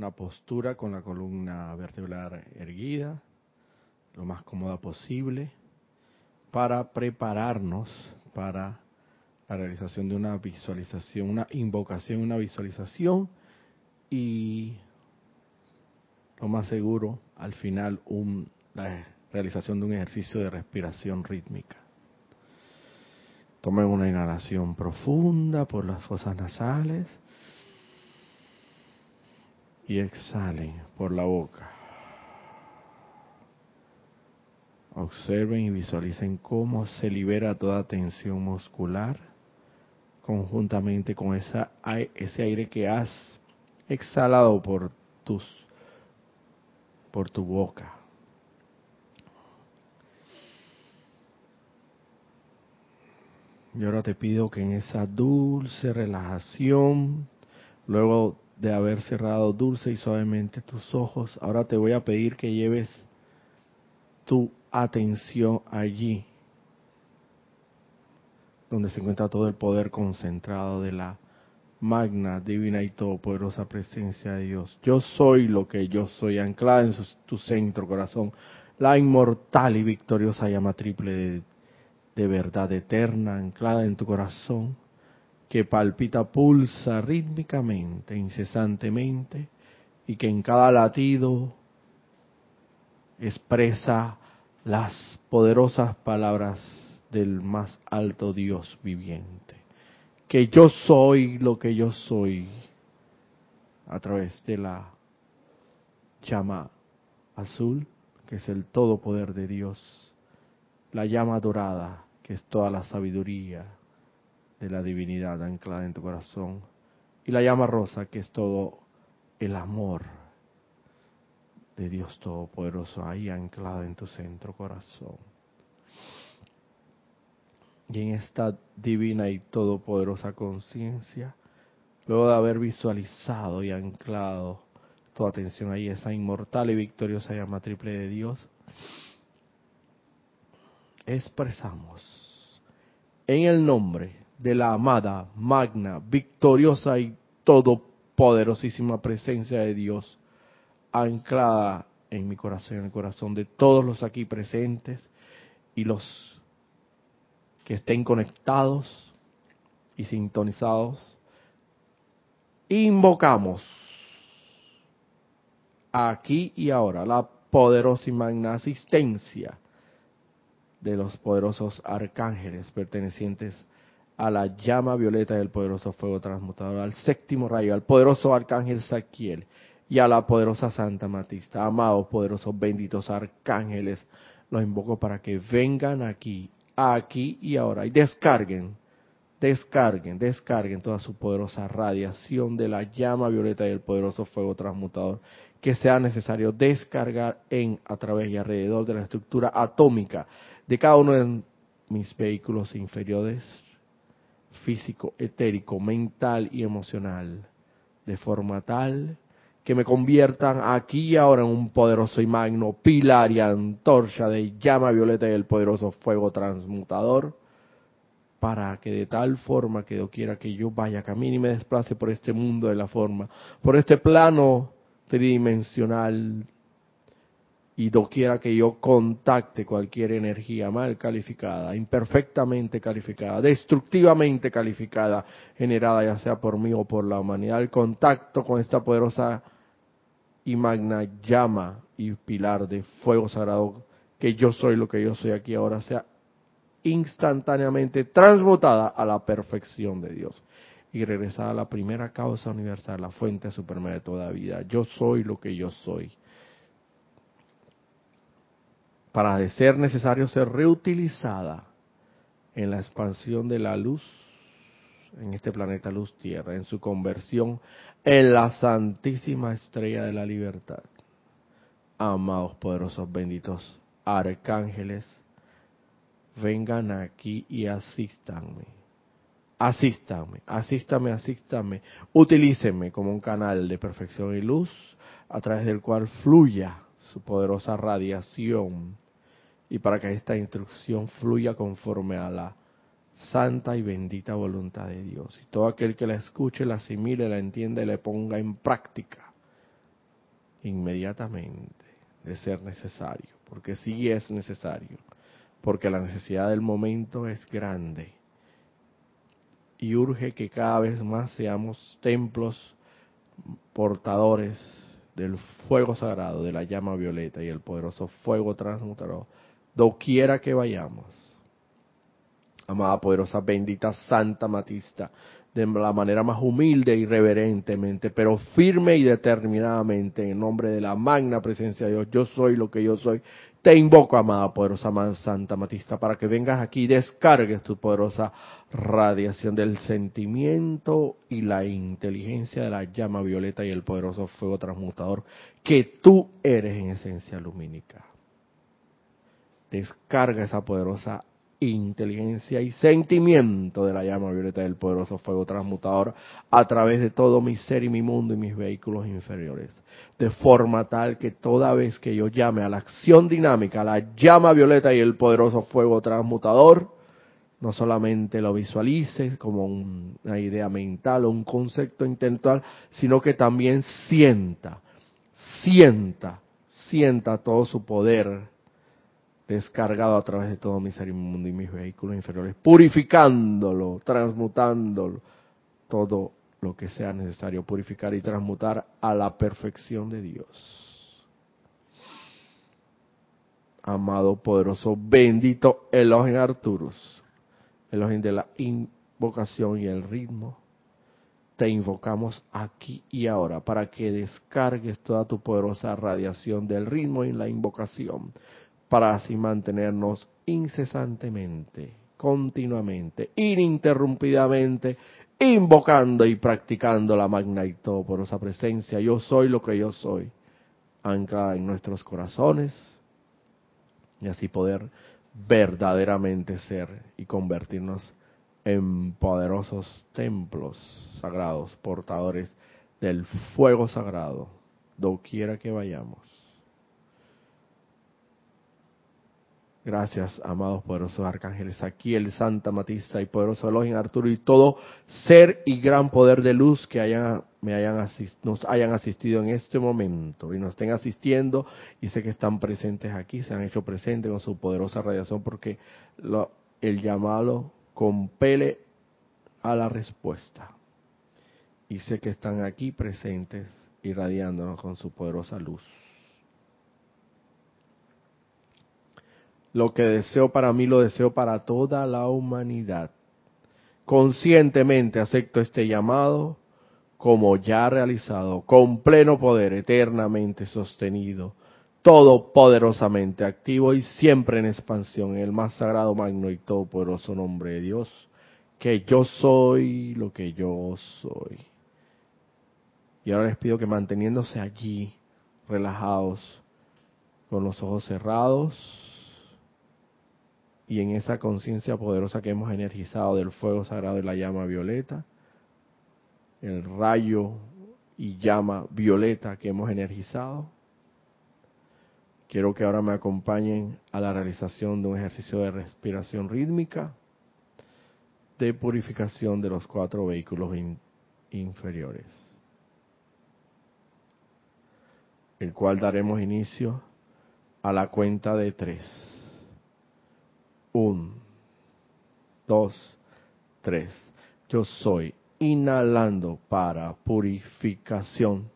una postura con la columna vertebral erguida, lo más cómoda posible, para prepararnos para la realización de una visualización, una invocación, una visualización y lo más seguro, al final, la realización de un ejercicio de respiración rítmica. Tomen una inhalación profunda por las fosas nasales y exhalen por la boca. Observen y visualicen cómo se libera toda tensión muscular conjuntamente con esa, ese aire que has exhalado por tus por tu boca. Y ahora te pido que en esa dulce relajación, luego de haber cerrado dulce y suavemente tus ojos, ahora te voy a pedir que lleves tu atención allí, donde se encuentra todo el poder concentrado de la magna, divina y todopoderosa presencia de Dios. Yo soy lo que yo soy, anclada en tu centro, corazón, la inmortal y victoriosa llama triple de, de verdad eterna, anclada en tu corazón, que palpita, pulsa rítmicamente, incesantemente, y que en cada latido expresa las poderosas palabras del más alto Dios viviente. Que yo soy lo que yo soy a través de la llama azul, que es el todo poder de Dios, la llama dorada, que es toda la sabiduría de la divinidad anclada en tu corazón, y la llama rosa, que es todo el amor de Dios Todopoderoso ahí anclado en tu centro corazón. Y en esta divina y todopoderosa conciencia, luego de haber visualizado y anclado tu atención ahí, esa inmortal y victoriosa llama triple de Dios, expresamos en el nombre de la amada, magna, victoriosa y todopoderosísima presencia de Dios, anclada en mi corazón, en el corazón de todos los aquí presentes y los que estén conectados y sintonizados, invocamos aquí y ahora la poderosa y magna asistencia de los poderosos arcángeles pertenecientes a la llama violeta del poderoso fuego transmutador, al séptimo rayo, al poderoso arcángel Saquiel y a la poderosa Santa Matista. Amados, poderosos, benditos arcángeles, los invoco para que vengan aquí aquí y ahora. Y descarguen, descarguen, descarguen toda su poderosa radiación de la llama violeta y el poderoso fuego transmutador que sea necesario descargar en, a través y alrededor de la estructura atómica de cada uno de mis vehículos inferiores, físico, etérico, mental y emocional, de forma tal que me conviertan aquí y ahora en un poderoso y magno pilar y antorcha de llama violeta y el poderoso fuego transmutador, para que de tal forma que quiera que yo vaya, camine y me desplace por este mundo de la forma, por este plano tridimensional, y doquiera que yo contacte cualquier energía mal calificada, imperfectamente calificada, destructivamente calificada, generada ya sea por mí o por la humanidad, el contacto con esta poderosa y magna llama y pilar de fuego sagrado, que yo soy lo que yo soy aquí ahora, sea instantáneamente transmutada a la perfección de Dios y regresada a la primera causa universal, la fuente suprema de toda vida. Yo soy lo que yo soy. Para de ser necesario ser reutilizada en la expansión de la luz en este planeta luz tierra, en su conversión en la santísima estrella de la libertad. Amados poderosos benditos arcángeles, vengan aquí y asístanme. Asístanme, asístame, asístame. Utilícenme como un canal de perfección y luz a través del cual fluya su poderosa radiación y para que esta instrucción fluya conforme a la santa y bendita voluntad de Dios. Y todo aquel que la escuche, la asimile, la entienda y la ponga en práctica, inmediatamente, de ser necesario, porque sí es necesario, porque la necesidad del momento es grande y urge que cada vez más seamos templos portadores del fuego sagrado, de la llama violeta y el poderoso fuego transmutador, doquiera que vayamos. Amada poderosa, bendita Santa Matista, de la manera más humilde y reverentemente, pero firme y determinadamente, en nombre de la magna presencia de Dios, yo soy lo que yo soy. Te invoco, amada poderosa Santa Matista, para que vengas aquí y descargues tu poderosa radiación del sentimiento y la inteligencia de la llama violeta y el poderoso fuego transmutador que tú eres en esencia lumínica. Descarga esa poderosa inteligencia y sentimiento de la llama violeta del poderoso fuego transmutador a través de todo mi ser y mi mundo y mis vehículos inferiores. De forma tal que toda vez que yo llame a la acción dinámica, la llama violeta y el poderoso fuego transmutador, no solamente lo visualice como una idea mental o un concepto intental, sino que también sienta, sienta, sienta todo su poder descargado a través de todo mi ser inmundo y mis vehículos inferiores, purificándolo, transmutándolo, todo lo que sea necesario purificar y transmutar a la perfección de Dios. Amado, poderoso, bendito Elohim Arturus, Elohim de la invocación y el ritmo, te invocamos aquí y ahora para que descargues toda tu poderosa radiación del ritmo y la invocación para así mantenernos incesantemente, continuamente, ininterrumpidamente, invocando y practicando la magna y esa presencia. Yo soy lo que yo soy, anclada en nuestros corazones, y así poder verdaderamente ser y convertirnos en poderosos templos sagrados, portadores del fuego sagrado, doquiera que vayamos. Gracias, amados poderosos arcángeles, aquí el Santa Matista y poderoso Elohim Arturo y todo ser y gran poder de luz que hayan, me hayan nos hayan asistido en este momento y nos estén asistiendo y sé que están presentes aquí, se han hecho presentes con su poderosa radiación porque lo, el llamado compele a la respuesta. Y sé que están aquí presentes irradiándonos con su poderosa luz. Lo que deseo para mí lo deseo para toda la humanidad. Conscientemente acepto este llamado como ya realizado, con pleno poder, eternamente sostenido, todo poderosamente activo y siempre en expansión, en el más sagrado, magno y todopoderoso nombre de Dios, que yo soy lo que yo soy. Y ahora les pido que manteniéndose allí, relajados, con los ojos cerrados, y en esa conciencia poderosa que hemos energizado del fuego sagrado de la llama violeta, el rayo y llama violeta que hemos energizado, quiero que ahora me acompañen a la realización de un ejercicio de respiración rítmica de purificación de los cuatro vehículos inferiores, el cual daremos inicio a la cuenta de tres. Un, dos, tres. Yo soy inhalando para purificación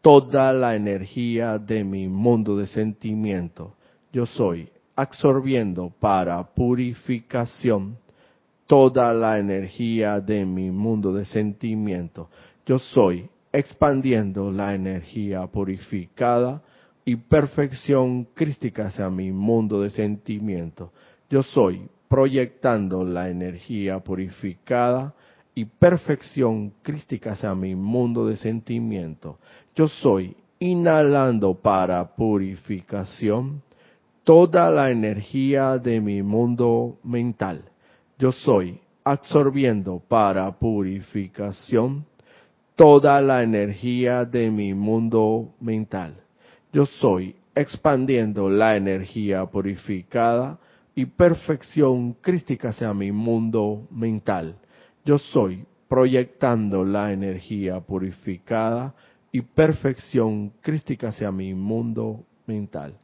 toda la energía de mi mundo de sentimiento. Yo soy absorbiendo para purificación toda la energía de mi mundo de sentimiento. Yo soy expandiendo la energía purificada y perfección crística hacia mi mundo de sentimiento. Yo soy proyectando la energía purificada y perfección crística hacia mi mundo de sentimiento. Yo soy inhalando para purificación toda la energía de mi mundo mental. Yo soy absorbiendo para purificación toda la energía de mi mundo mental. Yo soy expandiendo la energía purificada perfección crística sea mi mundo mental. Yo soy proyectando la energía purificada y perfección crística hacia mi mundo mental.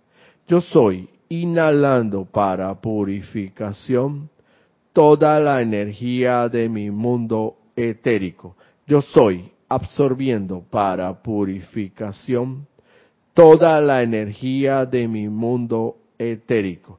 Yo soy inhalando para purificación toda la energía de mi mundo etérico. Yo soy absorbiendo para purificación toda la energía de mi mundo etérico.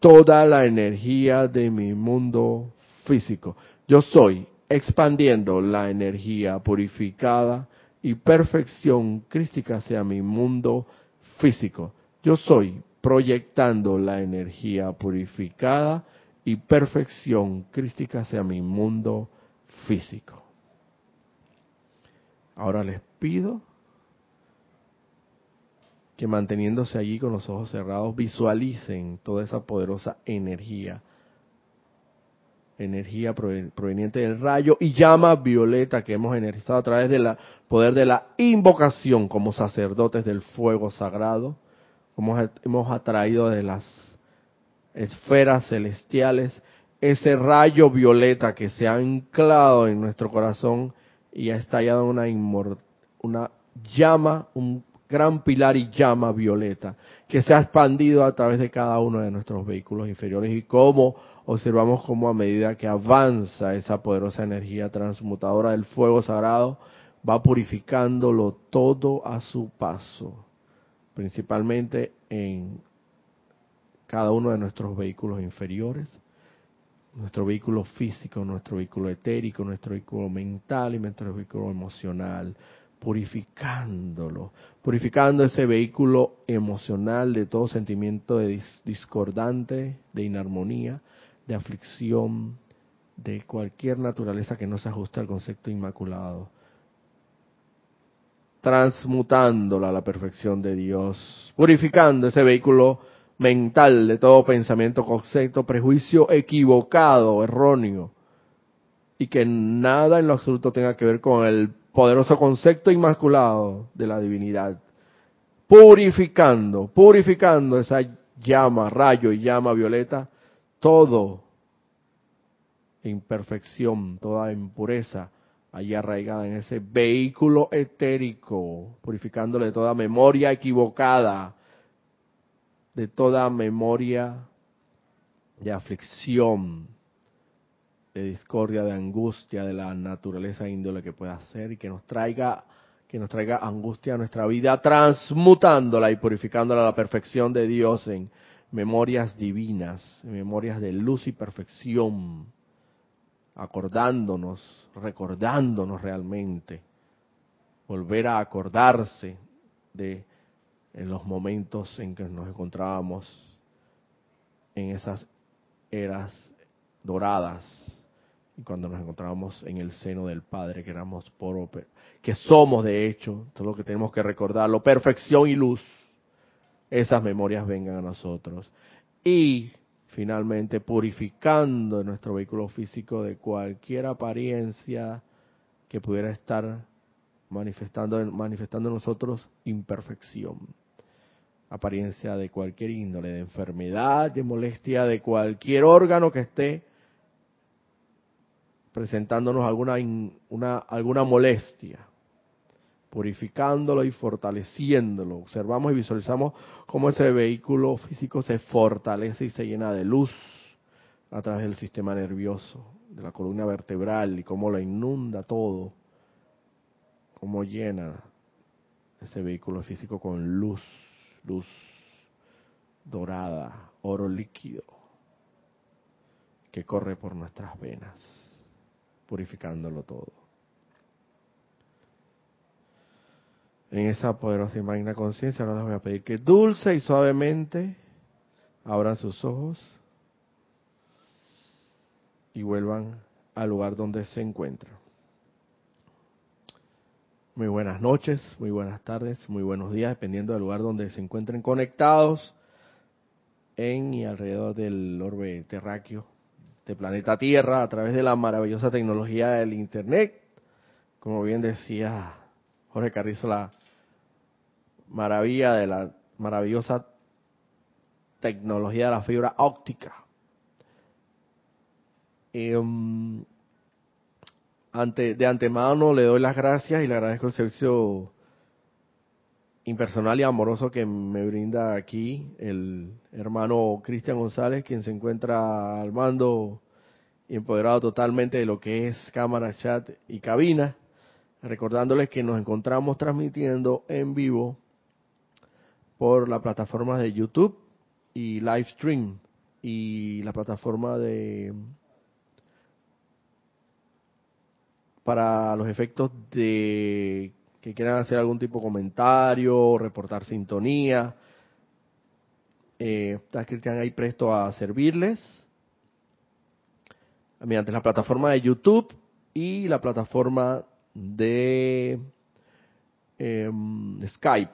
toda la energía de mi mundo físico. Yo soy expandiendo la energía purificada y perfección crística hacia mi mundo físico. Yo soy proyectando la energía purificada y perfección crística hacia mi mundo físico. Ahora les pido que manteniéndose allí con los ojos cerrados visualicen toda esa poderosa energía, energía proveniente del rayo y llama violeta que hemos energizado a través del poder de la invocación como sacerdotes del fuego sagrado, como hemos atraído de las esferas celestiales ese rayo violeta que se ha anclado en nuestro corazón y ha estallado una, una llama, un gran pilar y llama violeta que se ha expandido a través de cada uno de nuestros vehículos inferiores y cómo observamos cómo a medida que avanza esa poderosa energía transmutadora del fuego sagrado va purificándolo todo a su paso, principalmente en cada uno de nuestros vehículos inferiores, nuestro vehículo físico, nuestro vehículo etérico, nuestro vehículo mental y nuestro vehículo emocional, purificándolo, purificando ese vehículo emocional de todo sentimiento discordante, de inarmonía, de aflicción, de cualquier naturaleza que no se ajuste al concepto inmaculado, transmutándolo a la perfección de Dios, purificando ese vehículo mental de todo pensamiento, concepto, prejuicio equivocado, erróneo, y que nada en lo absoluto tenga que ver con el poderoso concepto inmaculado de la divinidad, purificando, purificando esa llama, rayo y llama violeta, todo imperfección, toda impureza allí arraigada en ese vehículo etérico, purificándole toda memoria equivocada, de toda memoria de aflicción, de discordia, de angustia, de la naturaleza índole que pueda ser y que nos traiga que nos traiga angustia a nuestra vida, transmutándola y purificándola a la perfección de Dios en memorias divinas, en memorias de luz y perfección, acordándonos, recordándonos realmente, volver a acordarse de en los momentos en que nos encontrábamos en esas eras doradas cuando nos encontrábamos en el seno del Padre, que éramos por que somos de hecho, todo lo que tenemos que recordarlo, perfección y luz, esas memorias vengan a nosotros. Y finalmente purificando nuestro vehículo físico de cualquier apariencia que pudiera estar manifestando, manifestando en nosotros imperfección. Apariencia de cualquier índole, de enfermedad, de molestia, de cualquier órgano que esté presentándonos alguna, una, alguna molestia, purificándolo y fortaleciéndolo. Observamos y visualizamos cómo ese vehículo físico se fortalece y se llena de luz a través del sistema nervioso, de la columna vertebral y cómo lo inunda todo, cómo llena ese vehículo físico con luz, luz dorada, oro líquido que corre por nuestras venas purificándolo todo. En esa poderosa y magna conciencia, ahora les voy a pedir que dulce y suavemente abran sus ojos y vuelvan al lugar donde se encuentran. Muy buenas noches, muy buenas tardes, muy buenos días, dependiendo del lugar donde se encuentren conectados en y alrededor del orbe terráqueo de planeta Tierra a través de la maravillosa tecnología del Internet. Como bien decía Jorge Carrizo, la maravilla de la maravillosa tecnología de la fibra óptica. Em, ante, de antemano le doy las gracias y le agradezco el servicio impersonal y amoroso que me brinda aquí el hermano Cristian González, quien se encuentra al mando y empoderado totalmente de lo que es cámara, chat y cabina. Recordándoles que nos encontramos transmitiendo en vivo por la plataforma de YouTube y Livestream y la plataforma de para los efectos de que quieran hacer algún tipo de comentario, reportar sintonía. Eh, ahí presto a servirles mediante la plataforma de YouTube y la plataforma de em, Skype.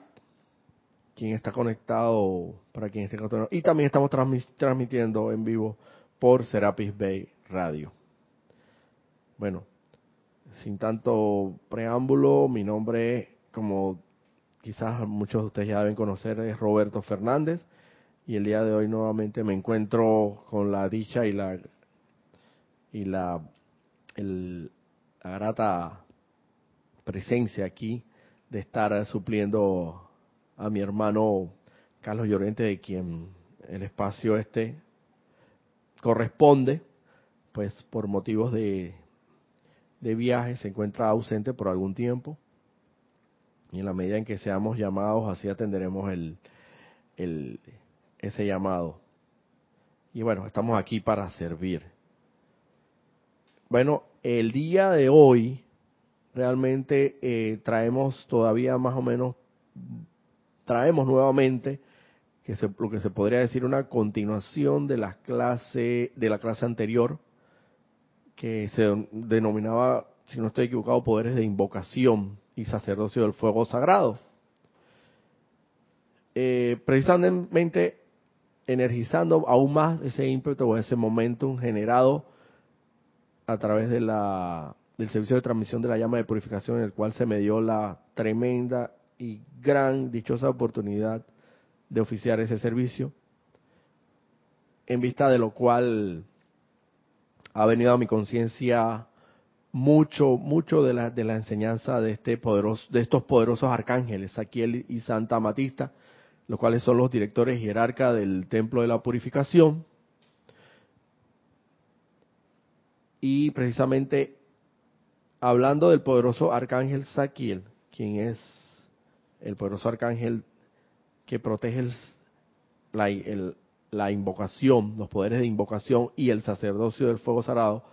Quien está conectado, para quien esté conectado. Y también estamos transmitiendo en vivo por Serapis Bay Radio. Bueno, sin tanto preámbulo, mi nombre, como quizás muchos de ustedes ya deben conocer, es Roberto Fernández. Y el día de hoy nuevamente me encuentro con la dicha y la y la, la grata presencia aquí de estar supliendo a mi hermano Carlos Llorente, de quien el espacio este corresponde, pues por motivos de, de viaje se encuentra ausente por algún tiempo y en la medida en que seamos llamados así atenderemos el, el, ese llamado. Y bueno, estamos aquí para servir. Bueno, el día de hoy realmente eh, traemos todavía más o menos, traemos nuevamente que se, lo que se podría decir una continuación de la clase de la clase anterior que se denominaba, si no estoy equivocado, poderes de invocación y sacerdocio del fuego sagrado. Eh, precisamente energizando aún más ese ímpetu o ese momentum generado a través de la, del servicio de transmisión de la llama de purificación en el cual se me dio la tremenda y gran dichosa oportunidad de oficiar ese servicio, en vista de lo cual ha venido a mi conciencia mucho, mucho de la, de enseñanza de este poderoso, de estos poderosos arcángeles, Saquiel y Santa Matista, los cuales son los directores jerarca del Templo de la Purificación. Y precisamente hablando del poderoso arcángel Saquiel, quien es el poderoso arcángel que protege el, la invocación, los poderes de invocación y el sacerdocio del fuego sagrado,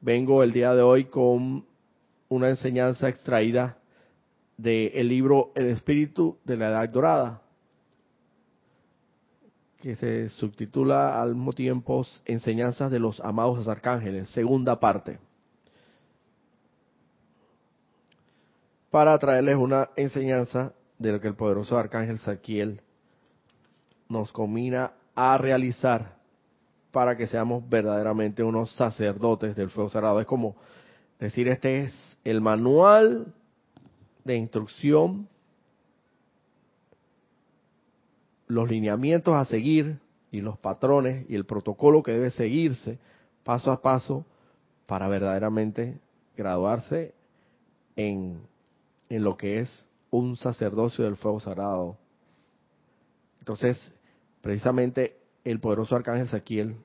vengo el día de hoy con una enseñanza extraída del libro El Espíritu de la Edad Dorada, que se subtitula al mismo tiempo Enseñanzas de los Amados Arcángeles, segunda parte. Para traerles una enseñanza de lo que el poderoso arcángel Saquiel nos combina a realizar para que seamos verdaderamente unos sacerdotes del fuego sagrado. Es como decir, este es el manual de instrucción, los lineamientos a seguir y los patrones y el protocolo que debe seguirse paso a paso para verdaderamente graduarse en, en lo que es un sacerdocio del fuego sagrado. Entonces, precisamente el poderoso arcángel Saquiel,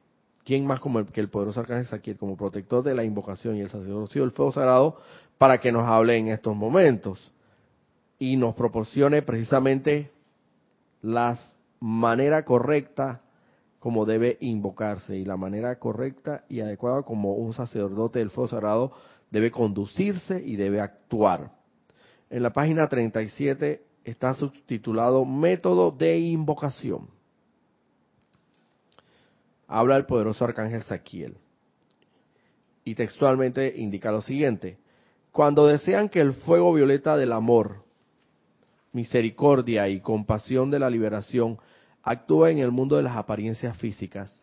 ¿quién más como el, que el poderoso arcángel Saquiel, como protector de la invocación y el sacerdocio del fuego sagrado, para que nos hable en estos momentos y nos proporcione precisamente la manera correcta como debe invocarse y la manera correcta y adecuada como un sacerdote del fuego sagrado debe conducirse y debe actuar. En la página 37 está subtitulado Método de Invocación habla el poderoso arcángel Saquiel. Y textualmente indica lo siguiente. Cuando desean que el fuego violeta del amor, misericordia y compasión de la liberación actúe en el mundo de las apariencias físicas,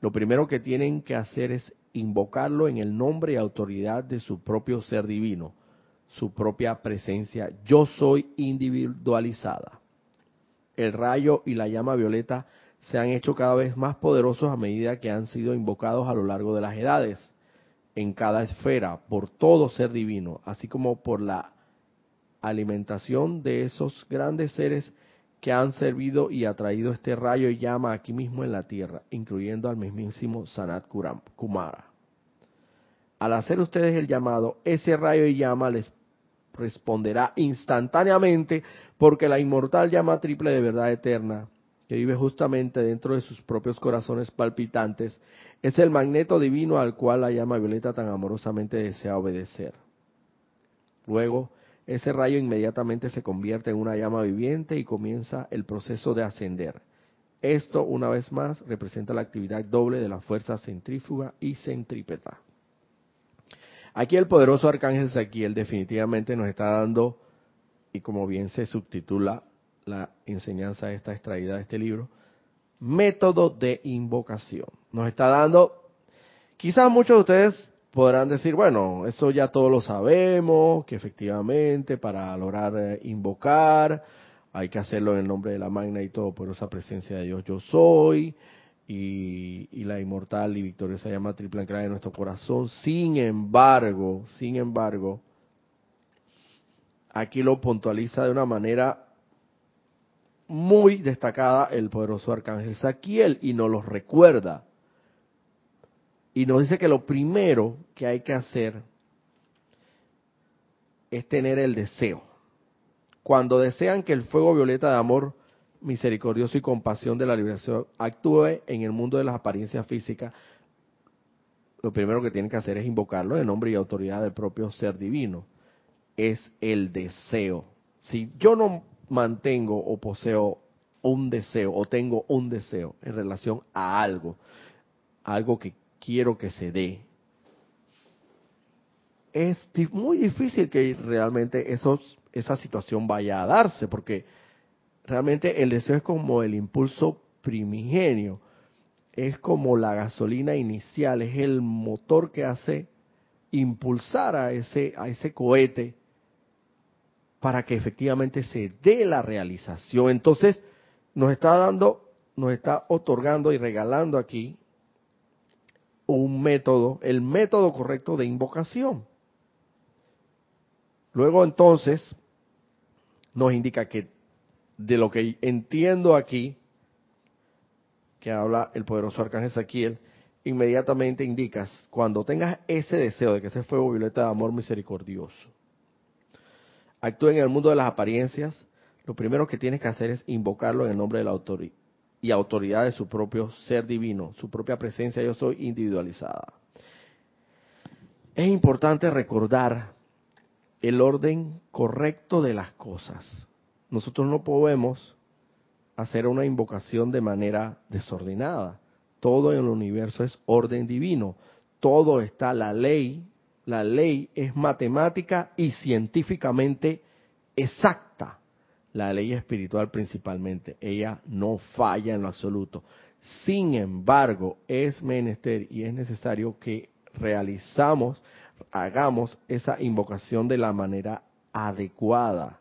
lo primero que tienen que hacer es invocarlo en el nombre y autoridad de su propio ser divino, su propia presencia. Yo soy individualizada. El rayo y la llama violeta se han hecho cada vez más poderosos a medida que han sido invocados a lo largo de las edades en cada esfera por todo ser divino, así como por la alimentación de esos grandes seres que han servido y atraído este rayo y llama aquí mismo en la tierra, incluyendo al mismísimo Sanat Kumara. Al hacer ustedes el llamado, ese rayo y llama les responderá instantáneamente porque la inmortal llama triple de verdad eterna que vive justamente dentro de sus propios corazones palpitantes, es el magneto divino al cual la llama violeta tan amorosamente desea obedecer. Luego, ese rayo inmediatamente se convierte en una llama viviente y comienza el proceso de ascender. Esto, una vez más, representa la actividad doble de la fuerza centrífuga y centrípeta. Aquí el poderoso arcángel Saquiel definitivamente nos está dando, y como bien se subtitula la enseñanza esta extraída de este libro, método de invocación. Nos está dando, quizás muchos de ustedes podrán decir, bueno, eso ya todos lo sabemos, que efectivamente para lograr eh, invocar hay que hacerlo en el nombre de la magna y todo por esa presencia de Dios yo soy, y, y la inmortal y victoriosa llama triple ancla de nuestro corazón. Sin embargo, sin embargo, aquí lo puntualiza de una manera muy destacada el poderoso arcángel Saquiel y nos lo recuerda. Y nos dice que lo primero que hay que hacer es tener el deseo. Cuando desean que el fuego violeta de amor misericordioso y compasión de la liberación actúe en el mundo de las apariencias físicas, lo primero que tienen que hacer es invocarlo en nombre y autoridad del propio ser divino. Es el deseo. Si yo no mantengo o poseo un deseo o tengo un deseo en relación a algo, algo que quiero que se dé, es muy difícil que realmente esa situación vaya a darse, porque realmente el deseo es como el impulso primigenio, es como la gasolina inicial, es el motor que hace impulsar a ese, a ese cohete para que efectivamente se dé la realización. Entonces, nos está dando, nos está otorgando y regalando aquí un método, el método correcto de invocación. Luego entonces nos indica que de lo que entiendo aquí, que habla el poderoso arcángel Saquiel, inmediatamente indicas, cuando tengas ese deseo de que ese fuego violeta de amor misericordioso, actúe en el mundo de las apariencias, lo primero que tienes que hacer es invocarlo en el nombre de la autoridad y autoridad de su propio ser divino, su propia presencia yo soy individualizada. Es importante recordar el orden correcto de las cosas. Nosotros no podemos hacer una invocación de manera desordenada. Todo en el universo es orden divino. Todo está la ley la ley es matemática y científicamente exacta. La ley espiritual principalmente, ella no falla en lo absoluto. Sin embargo, es menester y es necesario que realizamos, hagamos esa invocación de la manera adecuada.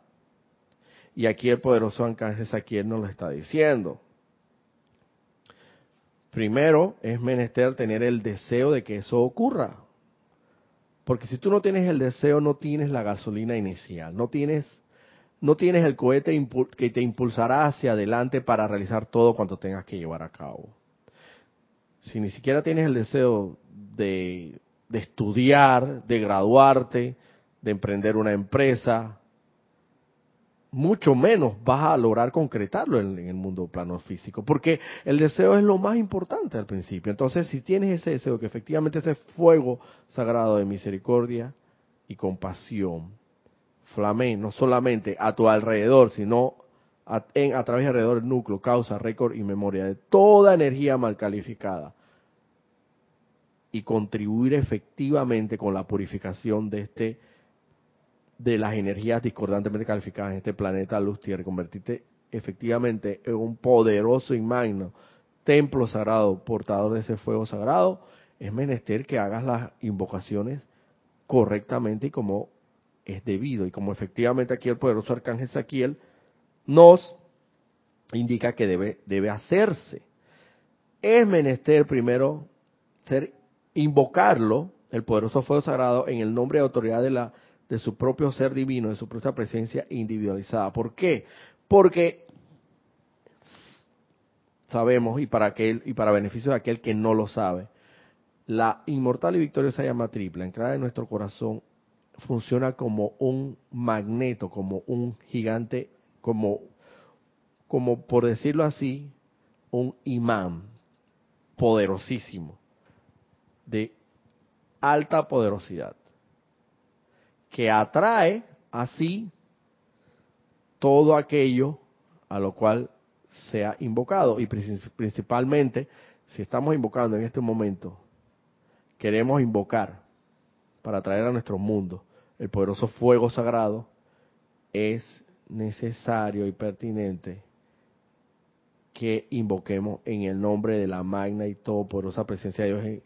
Y aquí el poderoso Arcángel Saquiel nos lo está diciendo. Primero es menester tener el deseo de que eso ocurra. Porque si tú no tienes el deseo, no tienes la gasolina inicial, no tienes, no tienes el cohete que te impulsará hacia adelante para realizar todo cuanto tengas que llevar a cabo. Si ni siquiera tienes el deseo de, de estudiar, de graduarte, de emprender una empresa, mucho menos vas a lograr concretarlo en, el mundo plano físico, porque el deseo es lo más importante al principio. Entonces, si tienes ese deseo, que efectivamente ese fuego sagrado de misericordia y compasión flame no solamente a tu alrededor, sino a, través alrededor del núcleo, causa, récord y memoria de toda energía mal calificada y contribuir efectivamente con la purificación de este de las energías discordantemente calificadas en este planeta luz tierra convertirte efectivamente en un poderoso y magno templo sagrado, portador de ese fuego sagrado, es menester que hagas las invocaciones correctamente y como es debido. Y como efectivamente aquí el poderoso arcángel Saquiel nos indica que debe, debe hacerse. Es menester primero ser, invocarlo, el poderoso fuego sagrado, en el nombre de autoridad de, la, de su propio ser divino, de su propia presencia individualizada. ¿Por qué? Porque sabemos, y para aquel, y para beneficio de aquel que no lo sabe, la inmortal y victoriosa llama triple, anclada en nuestro corazón, funciona como un magneto, como un gigante, como, como por decirlo así, un imán poderosísimo, de alta poderosidad, que atrae así todo aquello a lo cual sea invocado. Y principalmente, si estamos invocando en este momento, queremos invocar para traer a nuestro mundo el poderoso fuego sagrado, es necesario y pertinente que invoquemos en el nombre de la magna y todopoderosa presencia de Dios en,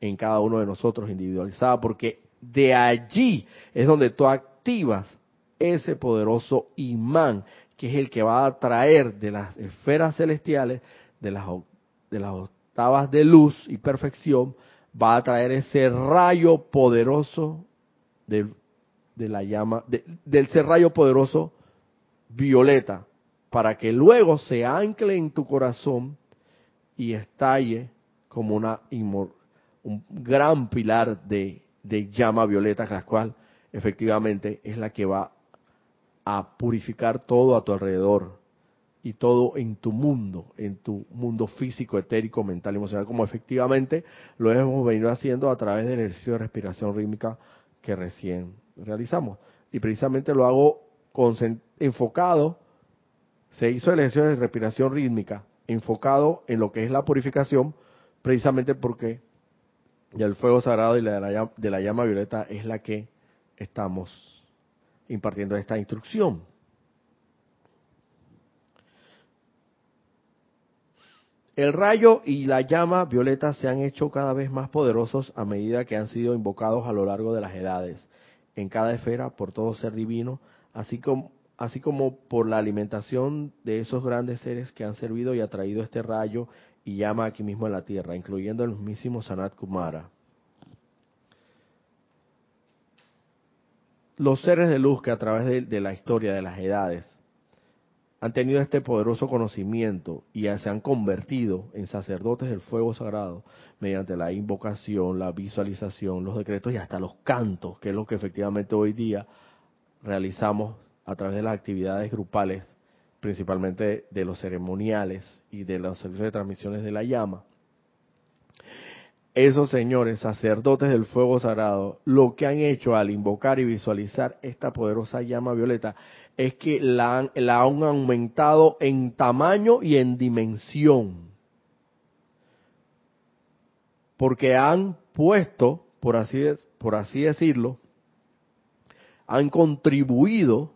en, cada uno de nosotros individualizada, porque de allí es donde tú activas ese poderoso imán que es el que va a traer de las esferas celestiales, de las, de las octavas de luz y perfección, va a traer ese rayo poderoso de, la llama, del rayo poderoso violeta, para que luego se ancle en tu corazón y estalle como una un gran pilar de, de llama violeta, la cual efectivamente es la que va a purificar todo a tu alrededor y todo en tu mundo, en tu mundo físico, etérico, mental, emocional, como efectivamente lo hemos venido haciendo a través del ejercicio de respiración rítmica que recién realizamos. Y precisamente lo hago enfocado, se hizo el ejercicio de respiración rítmica, enfocado en lo que es la purificación, precisamente porque ya el fuego sagrado y la de la, de la llama violeta es la que estamos impartiendo esta instrucción. El rayo y la llama violeta se han hecho cada vez más poderosos a medida que han sido invocados a lo largo de las edades, en cada esfera por todo ser divino, así como, así como por la alimentación de esos grandes seres que han servido y atraído este rayo y llama aquí mismo en la tierra, incluyendo el mismísimo Sanat Kumara. los seres de luz que a través de, la historia de las edades han tenido este poderoso conocimiento y se han convertido en sacerdotes del fuego sagrado mediante la invocación, la visualización, los decretos y hasta los cantos, que es lo que efectivamente hoy día realizamos a través de las actividades grupales, principalmente de los ceremoniales y de los servicios de transmisiones de la llama esos señores sacerdotes del fuego sagrado, lo que han hecho al invocar y visualizar esta poderosa llama violeta es que la han, la han aumentado en tamaño y en dimensión. Porque han puesto, por así, por así decirlo, han contribuido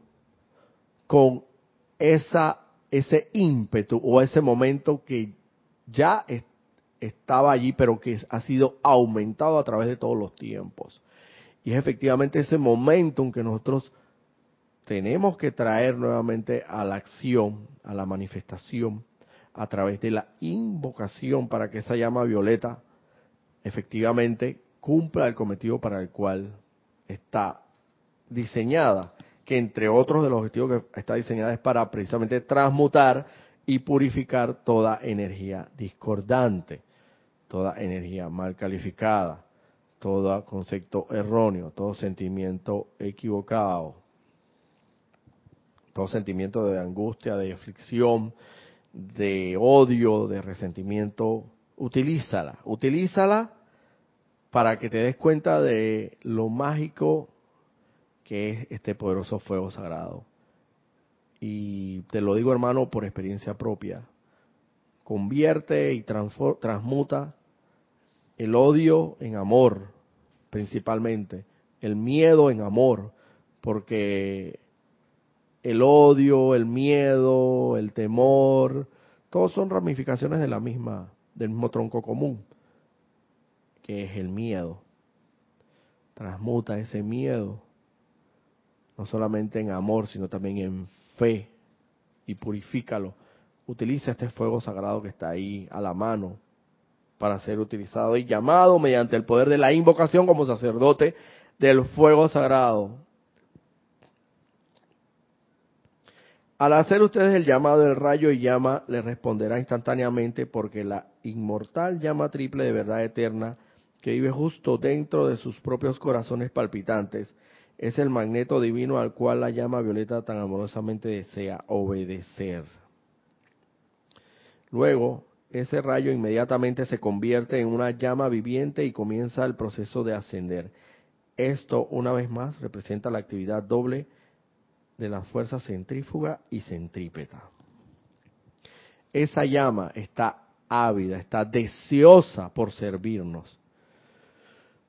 con esa, ese ímpetu o ese momento que ya estaba allí, pero que ha sido aumentado a través de todos los tiempos. Y es efectivamente ese momento en que nosotros tenemos que traer nuevamente a la acción, a la manifestación, a través de la invocación para que esa llama violeta efectivamente cumpla el cometido para el cual está diseñada, que entre otros de los objetivos que está diseñada es para precisamente transmutar y purificar toda energía discordante toda energía mal calificada, todo concepto erróneo, todo sentimiento equivocado, todo sentimiento de angustia, de aflicción, de odio, de resentimiento, utilízala, utilízala para que te des cuenta de lo mágico que es este poderoso fuego sagrado. Y te lo digo hermano por experiencia propia. Convierte y transmuta el odio en amor, principalmente, el miedo en amor, porque el odio, el miedo, el temor, todos son ramificaciones de la misma, del mismo tronco común, que es el miedo. Transmuta ese miedo, no solamente en amor, sino también en fe, y purifícalo. Utiliza este fuego sagrado que está ahí a la mano para ser utilizado y llamado mediante el poder de la invocación como sacerdote del fuego sagrado. Al hacer ustedes el llamado del rayo y llama, le responderá instantáneamente porque la inmortal llama triple de verdad eterna que vive justo dentro de sus propios corazones palpitantes es el magneto divino al cual la llama violeta tan amorosamente desea obedecer. Luego, ese rayo inmediatamente se convierte en una llama viviente y comienza el proceso de ascender. Esto, una vez más, representa la actividad doble de la fuerza centrífuga y centrípeta. Esa llama está ávida, está deseosa por servirnos.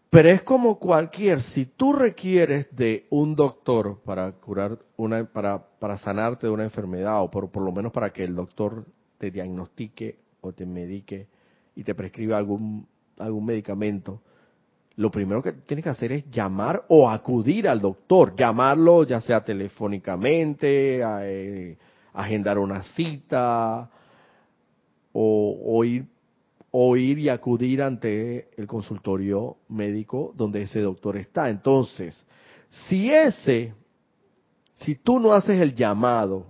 Pero es como cualquier, si tú requieres de un doctor para curar una, para, para sanarte de una enfermedad, o por, por lo menos para que el doctor te diagnostique o te medique y te prescriba algún, algún medicamento, lo primero que tienes que hacer es llamar o acudir al doctor, llamarlo ya sea telefónicamente, eh, agendar una cita o, ir, o ir y acudir ante el consultorio médico donde ese doctor está. Entonces, si ese, si tú no haces el llamado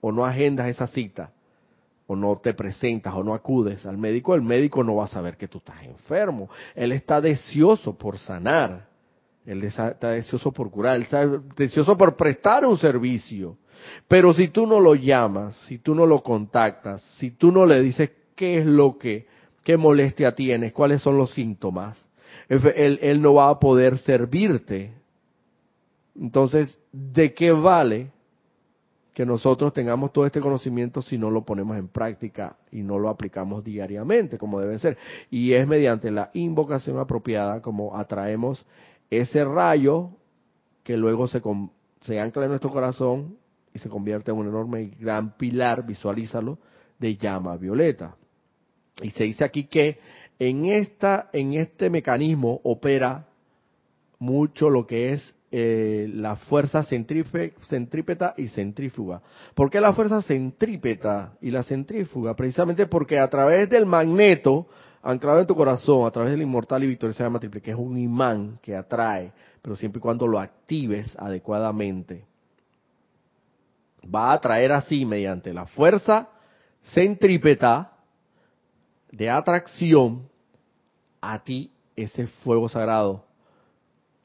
o no agendas esa cita, o no te presentas o no acudes al médico, el médico no va a saber que tú estás enfermo. Él está deseoso por sanar. Él está deseoso por curar, él está deseoso por prestar un servicio. Pero si tú no lo llamas, si tú no lo contactas, si tú no le dices qué es lo que, qué molestia tienes, cuáles son los síntomas, él, él no va a poder servirte. Entonces, ¿de qué vale que nosotros tengamos todo este conocimiento si no lo ponemos en práctica y no lo aplicamos diariamente como debe ser. Y es mediante la invocación apropiada como atraemos ese rayo que luego se, se ancla en nuestro corazón y se convierte en un enorme y gran pilar, visualízalo, de llama violeta. Y se dice aquí que en, esta, en este mecanismo opera mucho lo que es eh, la fuerza centrípeta y centrífuga. ¿Por qué la fuerza centrípeta y la centrífuga? Precisamente porque a través del magneto anclado en tu corazón, a través del inmortal y victorioso llama triple, que es un imán que atrae, pero siempre y cuando lo actives adecuadamente, va a atraer así mediante la fuerza centrípeta de atracción a ti ese fuego sagrado.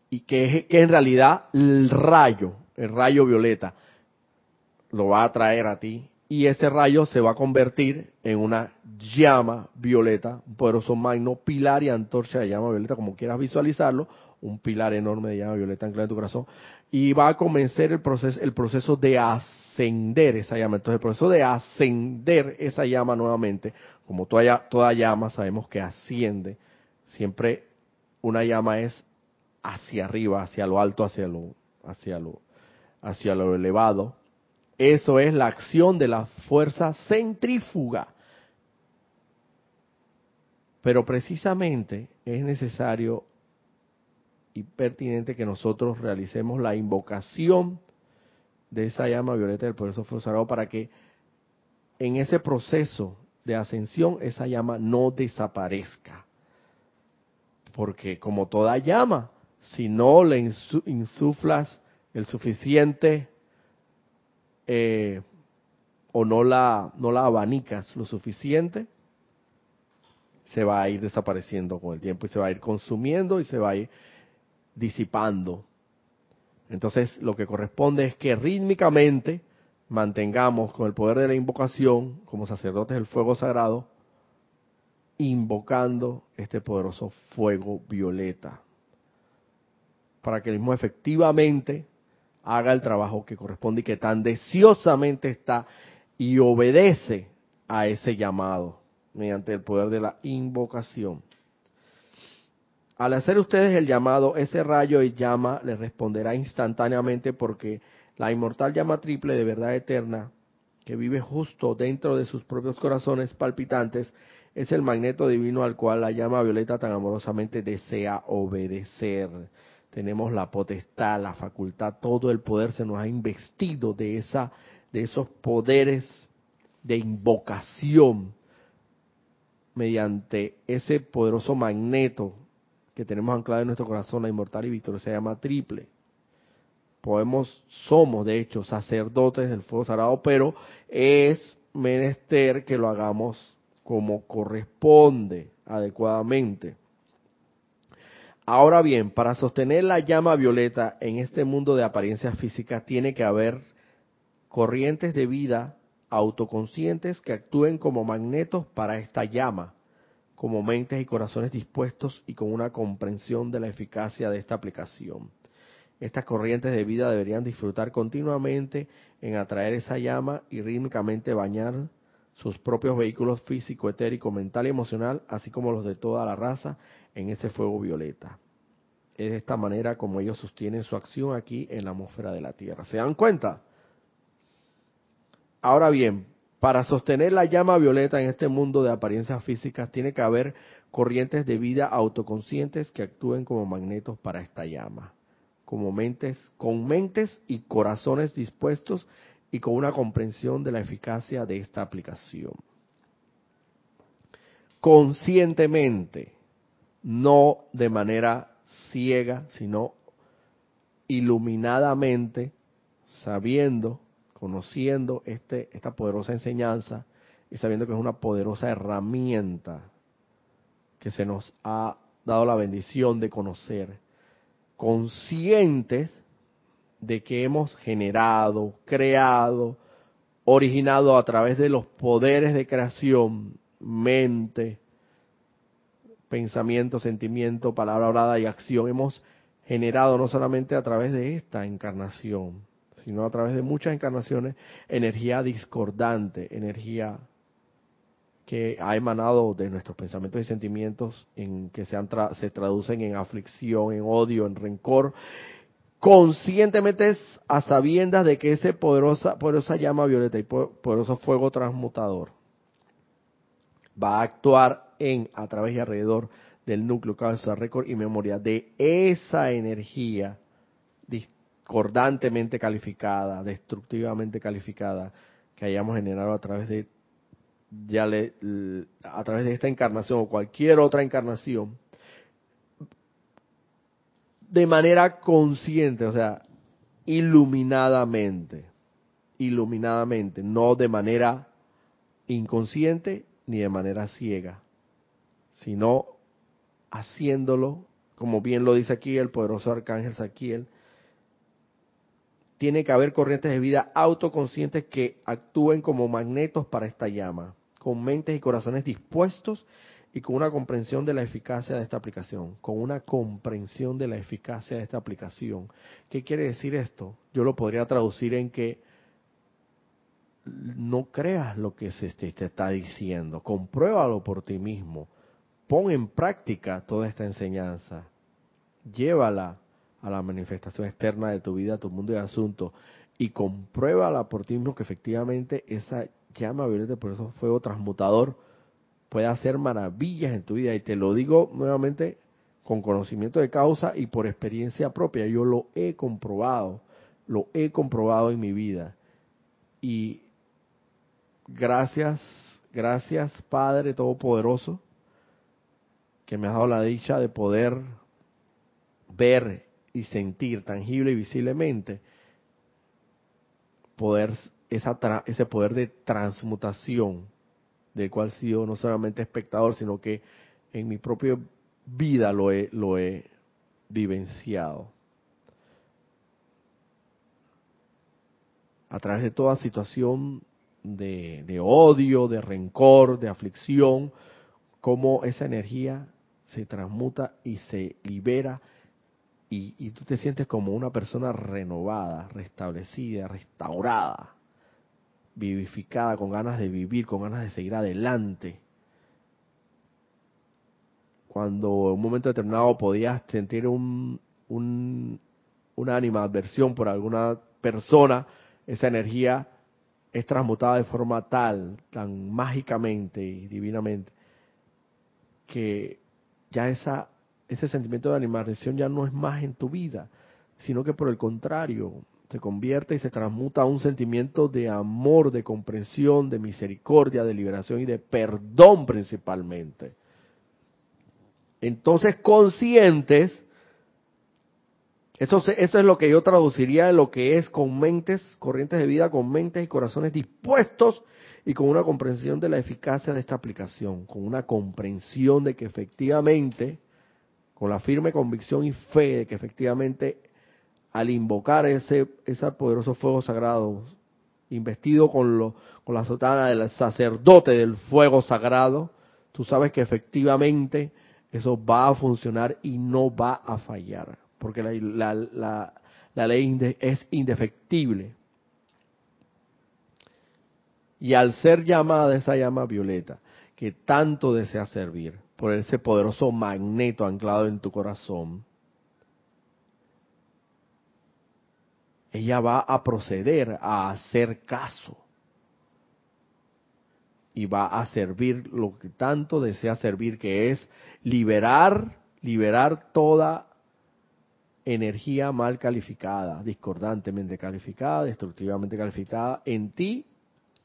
Y que es que en realidad el rayo, el rayo violeta, lo va a traer a ti. Y ese rayo se va a convertir en una llama violeta, un poderoso magno, pilar y antorcha de llama violeta, como quieras visualizarlo, un pilar enorme de llama violeta anclado en tu corazón, y va a comenzar el proceso, el proceso de ascender esa llama. Entonces, el proceso de ascender esa llama nuevamente, como toda, llama sabemos que asciende, siempre una llama es hacia arriba, hacia lo alto, hacia lo, hacia lo, hacia lo elevado. Eso es la acción de la fuerza centrífuga. Pero precisamente es necesario y pertinente que nosotros realicemos la invocación de esa llama violeta del poderoso fuego para que en ese proceso de ascensión esa llama no desaparezca. Porque como toda llama, si no le insuflas el suficiente eh, o no la, no la abanicas lo suficiente, se va a ir desapareciendo con el tiempo y se va a ir consumiendo y se va a ir disipando. Entonces lo que corresponde es que rítmicamente mantengamos con el poder de la invocación, como sacerdotes del fuego sagrado, invocando este poderoso fuego violeta para que el mismo efectivamente haga el trabajo que corresponde y que tan deseosamente está y obedece a ese llamado mediante el poder de la invocación. Al hacer ustedes el llamado, ese rayo y llama les responderá instantáneamente porque la inmortal llama triple de verdad eterna, que vive justo dentro de sus propios corazones palpitantes, es el magneto divino al cual la llama violeta tan amorosamente desea obedecer. Tenemos la potestad, la facultad, todo el poder se nos ha investido de esa de esos poderes de invocación mediante ese poderoso magneto que tenemos anclado en nuestro corazón, la inmortal y victoria se llama triple. Podemos, somos de hecho sacerdotes del fuego sagrado, pero es menester que lo hagamos como corresponde, adecuadamente. Ahora bien, para sostener la llama violeta en este mundo de apariencias físicas tiene que haber corrientes de vida autoconscientes que actúen como magnetos para esta llama, como mentes y corazones dispuestos y con una comprensión de la eficacia de esta aplicación. Estas corrientes de vida deberían disfrutar continuamente en atraer esa llama y rítmicamente bañar sus propios vehículos físico, etérico, mental y emocional, así como los de toda la raza, en ese fuego violeta. Es de esta manera como ellos sostienen su acción aquí en la atmósfera de la Tierra. ¿Se dan cuenta? Ahora bien, para sostener la llama violeta en este mundo de apariencias físicas, tiene que haber corrientes de vida autoconscientes que actúen como magnetos para esta llama, mentes, con mentes y corazones dispuestos y con una comprensión de la eficacia de esta aplicación. Conscientemente, no de manera ciega, sino iluminadamente, sabiendo conociendo este, esta poderosa enseñanza y sabiendo que es una poderosa herramienta que se nos ha dado la bendición de conocer, conscientes de que hemos generado, creado, originado a través de los poderes de creación, mente, pensamiento, sentimiento, palabra hablada y acción, hemos generado no solamente a través de esta encarnación, sino a través de muchas encarnaciones, energía discordante, energía que ha emanado de nuestros pensamientos y sentimientos en que se, se traducen en aflicción, en odio, en rencor, conscientemente a sabiendas de que ese poderosa, poderosa llama violeta y poderoso fuego transmutador va a actuar en, a través y alrededor del núcleo, cabeza, récord y memoria de esa energía discordantemente calificada, destructivamente calificada, que hayamos generado a través de ya le, a través de esta encarnación o cualquier otra encarnación, de manera consciente, o sea, iluminadamente, iluminadamente, no de manera inconsciente ni de manera ciega, sino haciéndolo, como bien lo dice aquí el poderoso arcángel Saquiel, tiene que haber corrientes de vida autoconscientes que actúen como magnetos para esta llama, con mentes y corazones dispuestos y con una comprensión de la eficacia de esta aplicación, con una comprensión de la eficacia de esta aplicación. ¿Qué quiere decir esto? Yo lo podría traducir en que no creas lo que se te, está diciendo, compruébalo por ti mismo, pon en práctica toda esta enseñanza, llévala a la manifestación externa de tu vida, tu mundo de asuntos, y compruébala por ti mismo que efectivamente esa llama violeta, por eso fuego transmutador, puede hacer maravillas en tu vida. Y te lo digo nuevamente con conocimiento de causa y por experiencia propia. Yo lo he comprobado, lo he comprobado en mi vida. Y gracias, gracias Padre Todopoderoso, que me has dado la dicha de poder ver y sentir tangible y visiblemente poder ese poder de transmutación del cual he sido no solamente espectador sino que en mi propia vida lo he lo he vivenciado. A través de toda situación de, de odio, de rencor, de aflicción, cómo esa energía se transmuta y se libera y, tú te sientes como una persona renovada, restablecida, restaurada, vivificada, con ganas de vivir, con ganas de seguir adelante. cuando en un momento determinado podías sentir un, un, una animadversión por alguna persona, esa energía es transmutada de forma tal, tan mágicamente y divinamente, que ya esa, ese sentimiento de animadversión ya no es más en tu vida, sino que por el contrario, se convierte y se transmuta a un sentimiento de amor, de comprensión, de misericordia, de liberación y de perdón principalmente. Entonces, conscientes, eso, es lo que yo traduciría en lo que es con mentes, corrientes de vida, con mentes y corazones dispuestos y con una comprensión de la eficacia de esta aplicación, con una comprensión de que efectivamente, con la firme convicción y fe de que efectivamente al invocar ese, ese poderoso fuego sagrado, investido con, lo, con la sotana del sacerdote del fuego sagrado, tú sabes que efectivamente eso va a funcionar y no va a fallar, porque la, la, la, ley es indefectible. Y al ser llamada esa llama violeta, que tanto desea servir por ese poderoso magneto anclado en tu corazón, ella va a proceder a hacer caso y va a servir lo que tanto desea servir, que es liberar, liberar toda energía mal calificada, discordantemente calificada, destructivamente calificada en ti,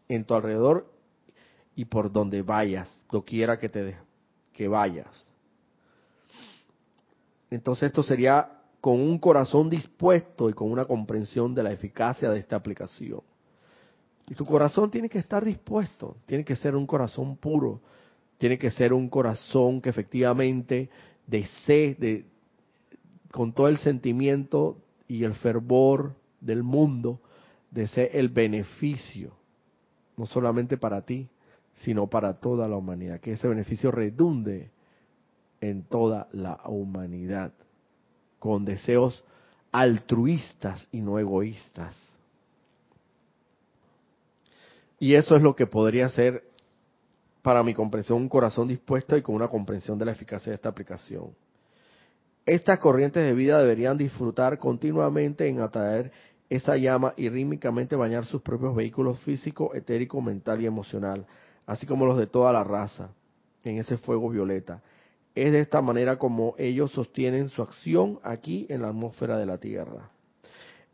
en tu alrededor y por donde vayas, quiera que te que vayas. Entonces esto sería con un corazón dispuesto y con una comprensión de la eficacia de esta aplicación. Y tu corazón tiene que estar dispuesto, tiene que ser un corazón puro, tiene que ser un corazón que efectivamente desee, de, con todo el sentimiento y el fervor del mundo, desee el beneficio, no solamente para ti, sino para toda la humanidad, que ese beneficio redunde en toda la humanidad, con deseos altruistas y no egoístas. Y eso es lo que podría ser para mi comprensión un corazón dispuesto y con una comprensión de la eficacia de esta aplicación. Estas corrientes de vida deberían disfrutar continuamente en atraer esa llama y rítmicamente bañar sus propios vehículos físico, etérico, mental y emocional, así como los de toda la raza, en ese fuego violeta. Es de esta manera como ellos sostienen su acción aquí en la atmósfera de la Tierra.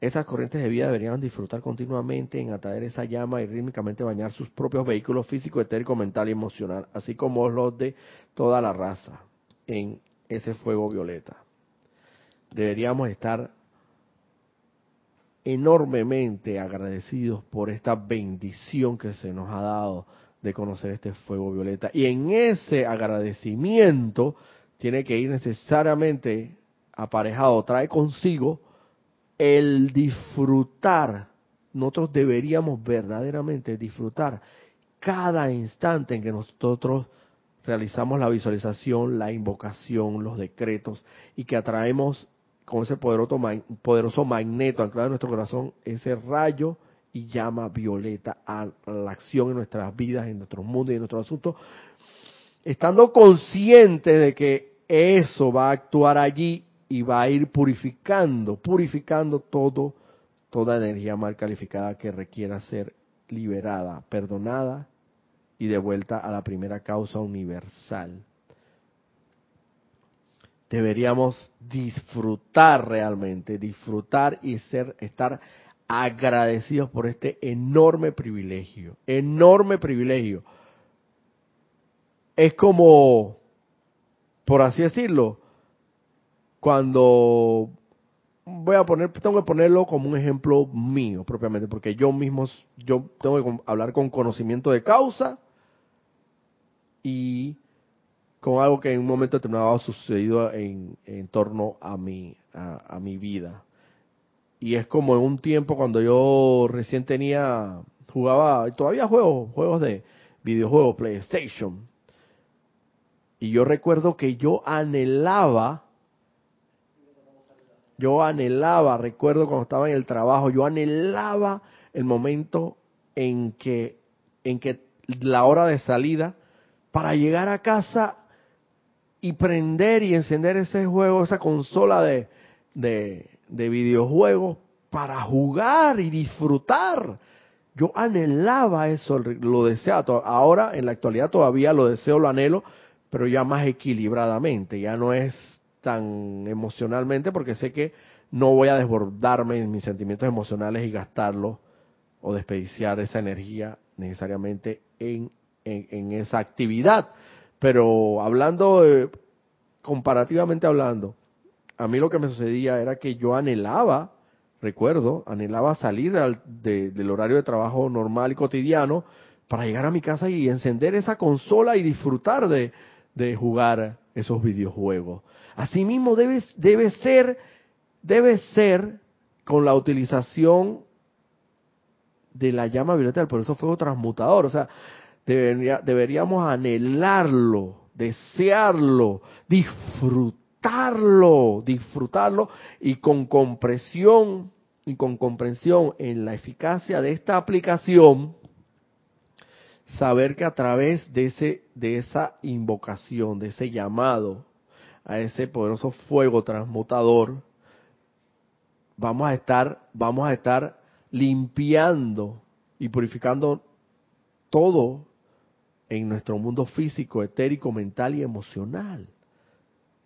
Esas corrientes de vida deberían disfrutar continuamente en atraer esa llama y rítmicamente bañar sus propios vehículos físico, etérico, mental y emocional, así como los de toda la raza en ese fuego violeta. Deberíamos estar enormemente agradecidos por esta bendición que se nos ha dado de conocer este fuego violeta. Y en ese agradecimiento tiene que ir necesariamente aparejado, trae consigo el disfrutar, nosotros deberíamos verdaderamente disfrutar cada instante en que nosotros realizamos la visualización, la invocación, los decretos y que atraemos con ese poderoso, poderoso magneto anclado en nuestro corazón ese rayo y llama violeta a la acción en nuestras vidas, en nuestros mundos y en nuestros asuntos, estando conscientes de que eso va a actuar allí y va a ir purificando, purificando todo, toda energía mal calificada que requiera ser liberada, perdonada y devuelta a la primera causa universal. Deberíamos disfrutar realmente, disfrutar y ser, estar agradecidos por este enorme privilegio, enorme privilegio. Es como, por así decirlo, cuando voy a poner, tengo que ponerlo como un ejemplo mío propiamente, porque yo mismo, yo tengo que hablar con conocimiento de causa y con algo que en un momento determinado ha sucedido en, en torno a mi, a, mi vida. Y es como en un tiempo cuando yo recién tenía, jugaba, todavía juego juegos de videojuegos, PlayStation. Y yo recuerdo que yo anhelaba yo anhelaba, recuerdo cuando estaba en el trabajo, yo anhelaba el momento en que, en que la hora de salida para llegar a casa y prender y encender ese juego, esa consola de, de, de videojuegos para jugar y disfrutar. Yo anhelaba eso, lo deseaba. Ahora, en la actualidad, todavía lo deseo, lo anhelo, pero ya más equilibradamente. Ya no es tan emocionalmente, porque sé que no voy a desbordarme en mis sentimientos emocionales y gastarlo o desperdiciar esa energía necesariamente en, en, esa actividad. Pero hablando, comparativamente hablando, a mí lo que me sucedía era que yo anhelaba, recuerdo, anhelaba salir del horario de trabajo normal y cotidiano para llegar a mi casa y encender esa consola y disfrutar de, de jugar esos videojuegos. Asimismo debe, debe ser, ser con la utilización de la llama violeta del poderoso fuego transmutador. O sea, debería, deberíamos anhelarlo, desearlo, disfrutarlo, disfrutarlo y con comprensión y con comprensión en la eficacia de esta aplicación, saber que a través de ese de esa invocación, de ese llamado a ese poderoso fuego transmutador, vamos a estar vamos a estar limpiando y purificando todo en nuestro mundo físico, etérico, mental y emocional.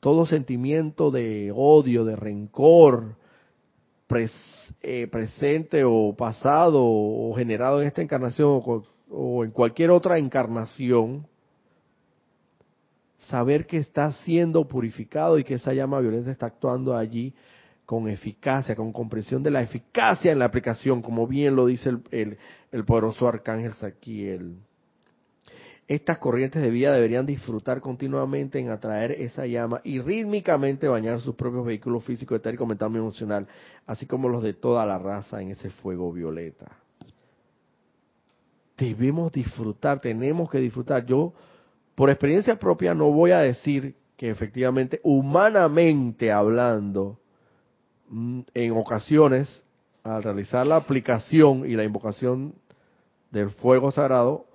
Todo sentimiento de odio, de rencor, eh, presente o pasado o generado en esta encarnación o en cualquier otra encarnación, saber que está siendo purificado y que esa llama violenta está actuando allí con eficacia, con comprensión de la eficacia en la aplicación, como bien lo dice el, el, poderoso arcángel Saquiel. Estas corrientes de vida deberían disfrutar continuamente en atraer esa llama y rítmicamente bañar sus propios vehículos físicos, etérico, mental y emocional, así como los de toda la raza en ese fuego violeta. Debemos disfrutar, tenemos que disfrutar. Yo, por experiencia propia, no voy a decir que efectivamente, humanamente hablando, Mm, en ocasiones, al realizar la aplicación y la invocación del fuego sagrado,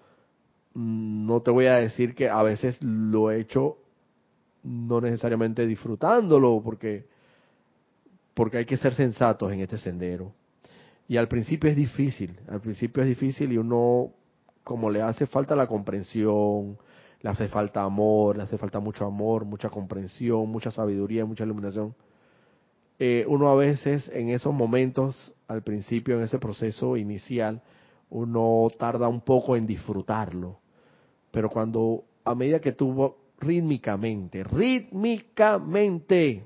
no te voy a decir que a veces lo he hecho no necesariamente disfrutándolo, porque, porque hay que ser sensatos en este sendero. Y al principio es difícil, al principio es difícil y uno, como le hace falta la comprensión, le hace falta amor, le hace falta mucho amor, mucha comprensión, mucha sabiduría, mucha iluminación, eh, uno a veces en esos momentos, al principio, en ese proceso inicial, uno tarda un poco en disfrutarlo. Pero cuando, a medida que tú rítmicamente, rítmicamente,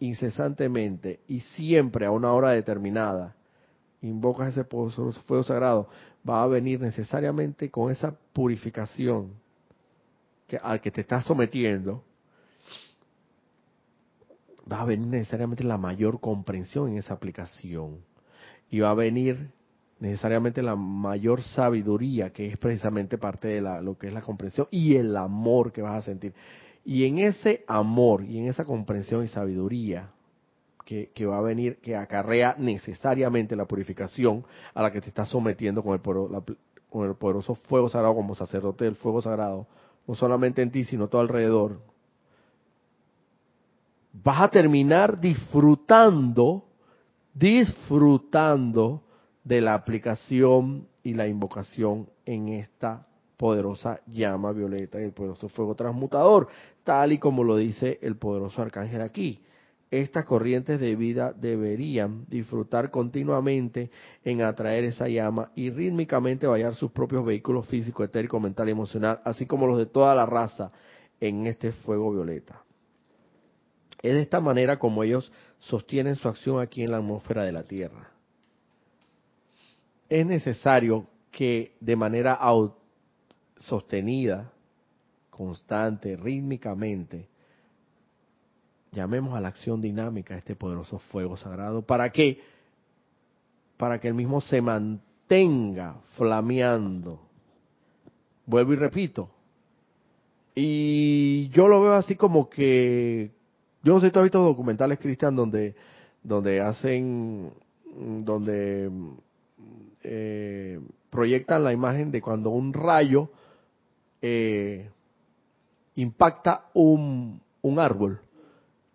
incesantemente y siempre a una hora determinada, invocas ese fuego sagrado, va a venir necesariamente con esa purificación que, al que te estás sometiendo, va a venir necesariamente la mayor comprensión en esa aplicación. Y va a venir necesariamente la mayor sabiduría que es precisamente parte de la, lo que es la comprensión y el amor que vas a sentir. Y en ese amor y en esa comprensión y sabiduría que, que va a venir, que acarrea necesariamente la purificación a la que te estás sometiendo con el, con el poderoso fuego sagrado como sacerdote del fuego sagrado, no solamente en ti, sino todo alrededor, vas a terminar disfrutando, disfrutando de la aplicación y la invocación en esta poderosa llama violeta y el poderoso fuego transmutador, tal y como lo dice el poderoso arcángel aquí. Estas corrientes de vida deberían disfrutar continuamente en atraer esa llama y rítmicamente vallar sus propios vehículos físicos, etérico, mental y emocional, así como los de toda la raza en este fuego violeta. Es de esta manera como ellos sostienen su acción aquí en la atmósfera de la Tierra. Es necesario que de manera sostenida, constante, rítmicamente, llamemos a la acción dinámica este poderoso fuego sagrado. ¿Para qué? Para que el mismo se mantenga flameando. Vuelvo y repito. Y yo lo veo así como que yo no sé tú has visto documentales, Cristian, donde, donde hacen, donde eh, proyectan la imagen de cuando un rayo eh, impacta un, un árbol,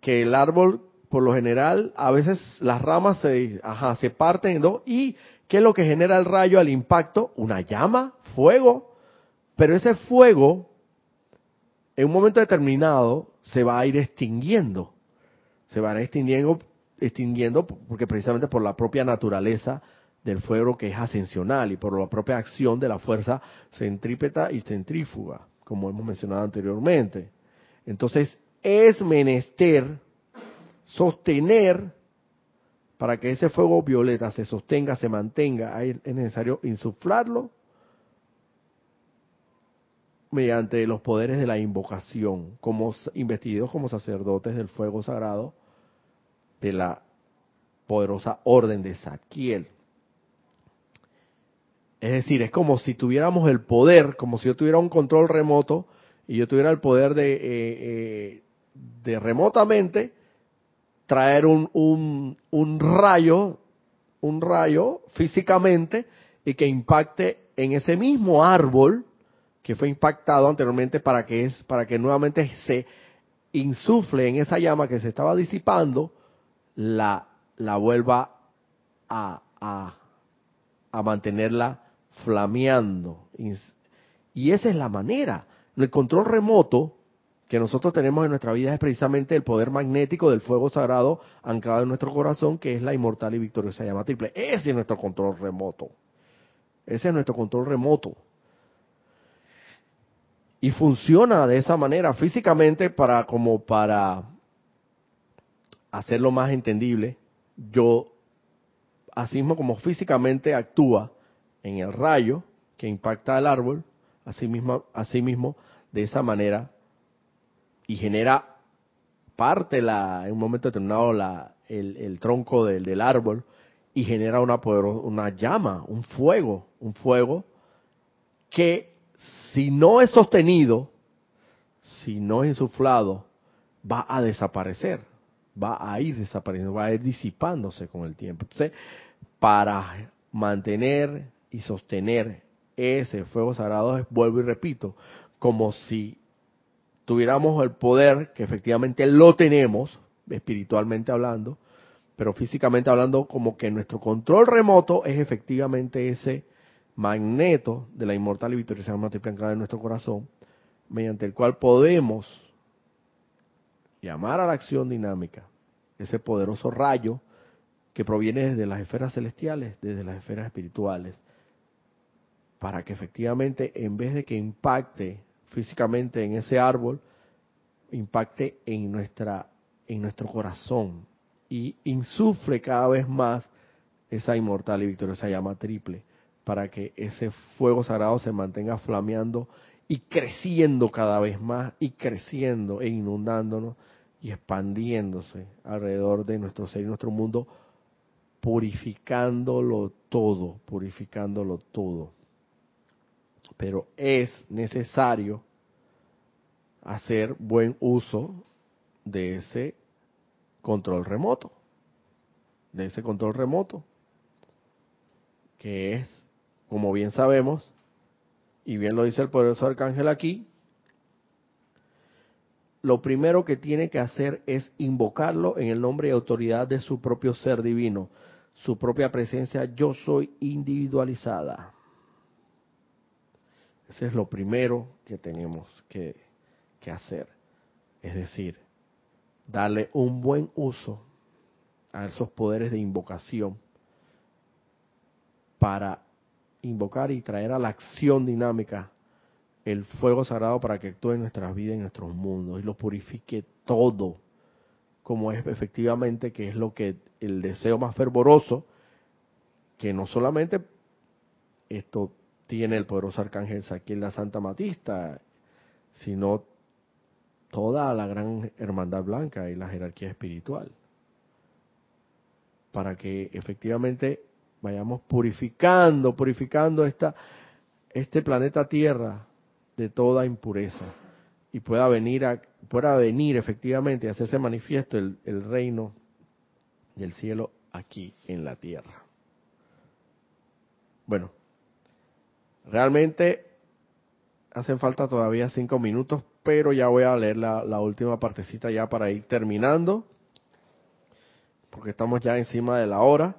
que el árbol por lo general a veces las ramas se, ajá, se parten en dos y ¿qué es lo que genera el rayo al impacto? Una llama, fuego, pero ese fuego en un momento determinado se va a ir extinguiendo, se va a ir extinguiendo, extinguiendo porque precisamente por la propia naturaleza del fuego que es ascensional y por la propia acción de la fuerza centrípeta y centrífuga, como hemos mencionado anteriormente. Entonces, es menester sostener para que ese fuego violeta se sostenga, se mantenga, es necesario insuflarlo mediante los poderes de la invocación, como investidos como sacerdotes del fuego sagrado de la poderosa orden de Saquiel. Es decir, es como si tuviéramos el poder, como si yo tuviera un control remoto y yo tuviera el poder de, eh, eh, de remotamente traer un, un, un rayo, un rayo físicamente y que impacte en ese mismo árbol que fue impactado anteriormente para que es para que nuevamente se insufle en esa llama que se estaba disipando la la vuelva a, a, a mantenerla flameando. Y esa es la manera. El control remoto que nosotros tenemos en nuestra vida es precisamente el poder magnético del fuego sagrado anclado en nuestro corazón, que es la inmortal y victoriosa llama triple. Ese es nuestro control remoto. Ese es nuestro control remoto. Y funciona de esa manera físicamente para como para hacerlo más entendible. Yo, así mismo como físicamente actúa, en el rayo que impacta al árbol, así mismo, así mismo de esa manera, y genera parte la, en un momento determinado la, el, el tronco del, del, árbol y genera una, una llama, un fuego, un fuego que si no es sostenido, si no es insuflado, va a desaparecer, va a ir desapareciendo, va a ir disipándose con el tiempo. Entonces, para mantener y sostener ese fuego sagrado, vuelvo y repito, como si tuviéramos el poder, que efectivamente lo tenemos, espiritualmente hablando, pero físicamente hablando, como que nuestro control remoto es efectivamente ese magneto de la inmortal y victoriosa triple anclada en nuestro corazón, mediante el cual podemos llamar a la acción dinámica ese poderoso rayo que proviene desde las esferas celestiales, desde las esferas espirituales, para que efectivamente en vez de que impacte físicamente en ese árbol, impacte en nuestra en nuestro corazón. Y insufle cada vez más esa inmortal y victoriosa llama triple para que ese fuego sagrado se mantenga flameando y creciendo cada vez más y creciendo e inundándonos y expandiéndose alrededor de nuestro ser y nuestro mundo, purificándolo todo, purificándolo todo pero es necesario hacer buen uso de ese control remoto, de ese control remoto, que es, como bien sabemos, y bien lo dice el poderoso arcángel aquí, lo primero que tiene que hacer es invocarlo en el nombre y autoridad de su propio ser divino, su propia presencia yo soy individualizada. Ese es lo primero que tenemos que, hacer. Es decir, darle un buen uso a esos poderes de invocación para invocar y traer a la acción dinámica el fuego sagrado para que actúe en nuestras vidas y en nuestros mundos y lo purifique todo, como es efectivamente que es lo que el deseo más fervoroso, que no solamente esto tiene el poderoso arcángel en la Santa Matista, sino toda la gran hermandad blanca y la jerarquía espiritual. Para que efectivamente vayamos purificando, purificando esta, este planeta Tierra de toda impureza y pueda venir, a, pueda venir efectivamente a hacerse manifiesto el, el reino del cielo aquí en la tierra. Bueno, Realmente hacen falta todavía cinco minutos pero ya voy a leer la, última partecita ya para ir terminando, porque estamos ya encima de la hora.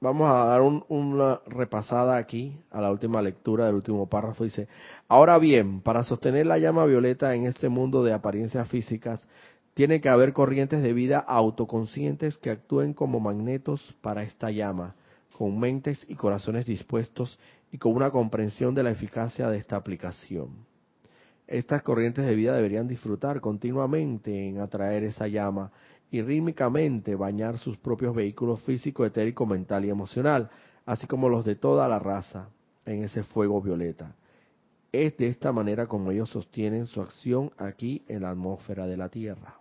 Vamos a dar una repasada aquí a la última lectura del último párrafo. Dice, ahora bien, para sostener la llama violeta en este mundo de apariencias físicas, tiene que haber corrientes de vida autoconscientes que actúen como magnetos para esta llama, con mentes y corazones dispuestos y con una comprensión de la eficacia de esta aplicación. Estas corrientes de vida deberían disfrutar continuamente en atraer esa llama y rítmicamente bañar sus propios vehículos físico, etérico, mental y emocional, así como los de toda la raza, en ese fuego violeta. Es de esta manera como ellos sostienen su acción aquí en la atmósfera de la Tierra.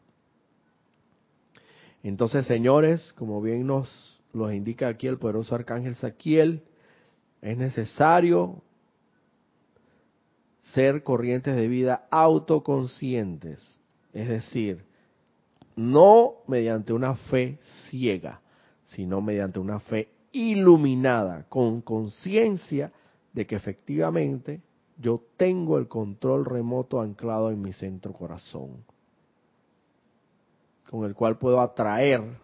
Entonces, señores, como bien nos los indica aquí el poderoso arcángel Saquiel, es necesario ser corrientes de vida autoconscientes, es decir, no mediante una fe ciega, sino mediante una fe iluminada, con conciencia de que efectivamente yo tengo el control remoto anclado en mi centro corazón, con el cual puedo atraer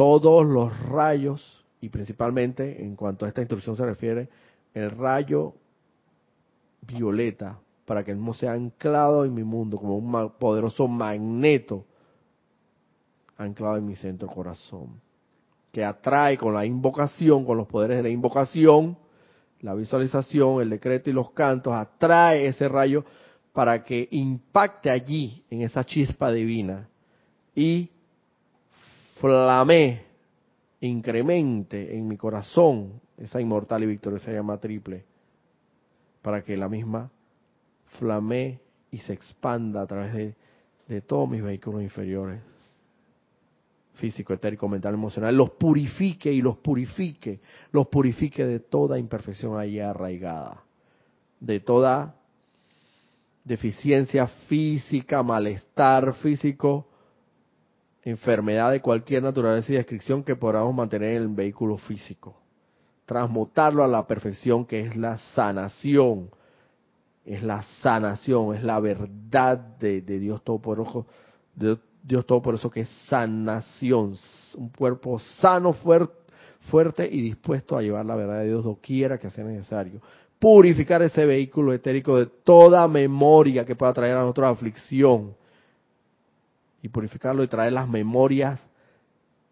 todos los rayos, y principalmente en cuanto a esta instrucción se refiere, el rayo violeta para que el mismo sea anclado en mi mundo como un poderoso magneto anclado en mi centro corazón, que atrae con la invocación, con los poderes de la invocación, la visualización, el decreto y los cantos, atrae ese rayo para que impacte allí en esa chispa divina y flame, incremente en mi corazón esa inmortal y victoriosa llama triple, para que la misma flame y se expanda a través de, de todos mis vehículos inferiores, físico, etérico, mental, emocional, los purifique y los purifique, los purifique de toda imperfección ahí arraigada, de toda deficiencia física, malestar físico, enfermedad de cualquier naturaleza y descripción que podamos mantener en el vehículo físico. Transmutarlo a la perfección que es la sanación, es la sanación, es la verdad de, Dios Todopoderoso, de Dios Todopoderoso que es sanación, un cuerpo sano, fuerte, fuerte y dispuesto a llevar la verdad de Dios doquiera que sea necesario. Purificar ese vehículo etérico de toda memoria que pueda traer a nosotros aflicción. Y purificarlo y traer las memorias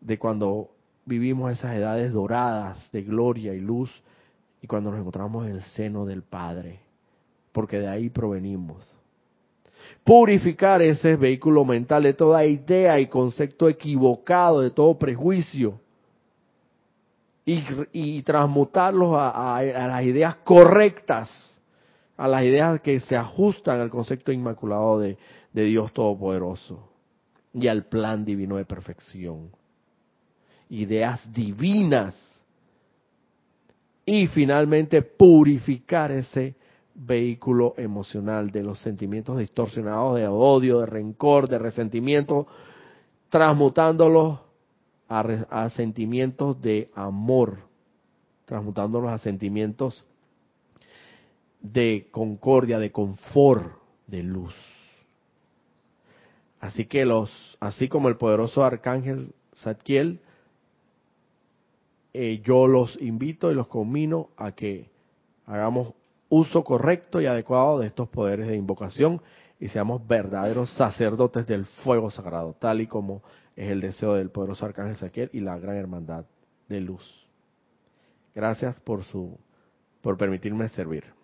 de cuando vivimos esas edades doradas de gloria y luz y cuando nos encontramos en el seno del Padre porque de ahí provenimos. Purificar ese vehículo mental de toda idea y concepto equivocado, de todo prejuicio, y, transmutarlos a, las ideas correctas, a las ideas que se ajustan al concepto inmaculado de, de Dios Todopoderoso y al plan divino de perfección. Ideas divinas. Y finalmente purificar ese vehículo emocional de los sentimientos distorsionados de odio, de rencor, de resentimiento, transmutándolos a, sentimientos de amor, transmutándolos a sentimientos de concordia, de confort, de luz. Así que los, así como el poderoso arcángel Zadkiel, eh, yo los invito y los conmino a que hagamos uso correcto y adecuado de estos poderes de invocación y seamos verdaderos sacerdotes del fuego sagrado, tal y como es el deseo del poderoso arcángel Saquiel y la gran hermandad de luz. Gracias por su por permitirme servir.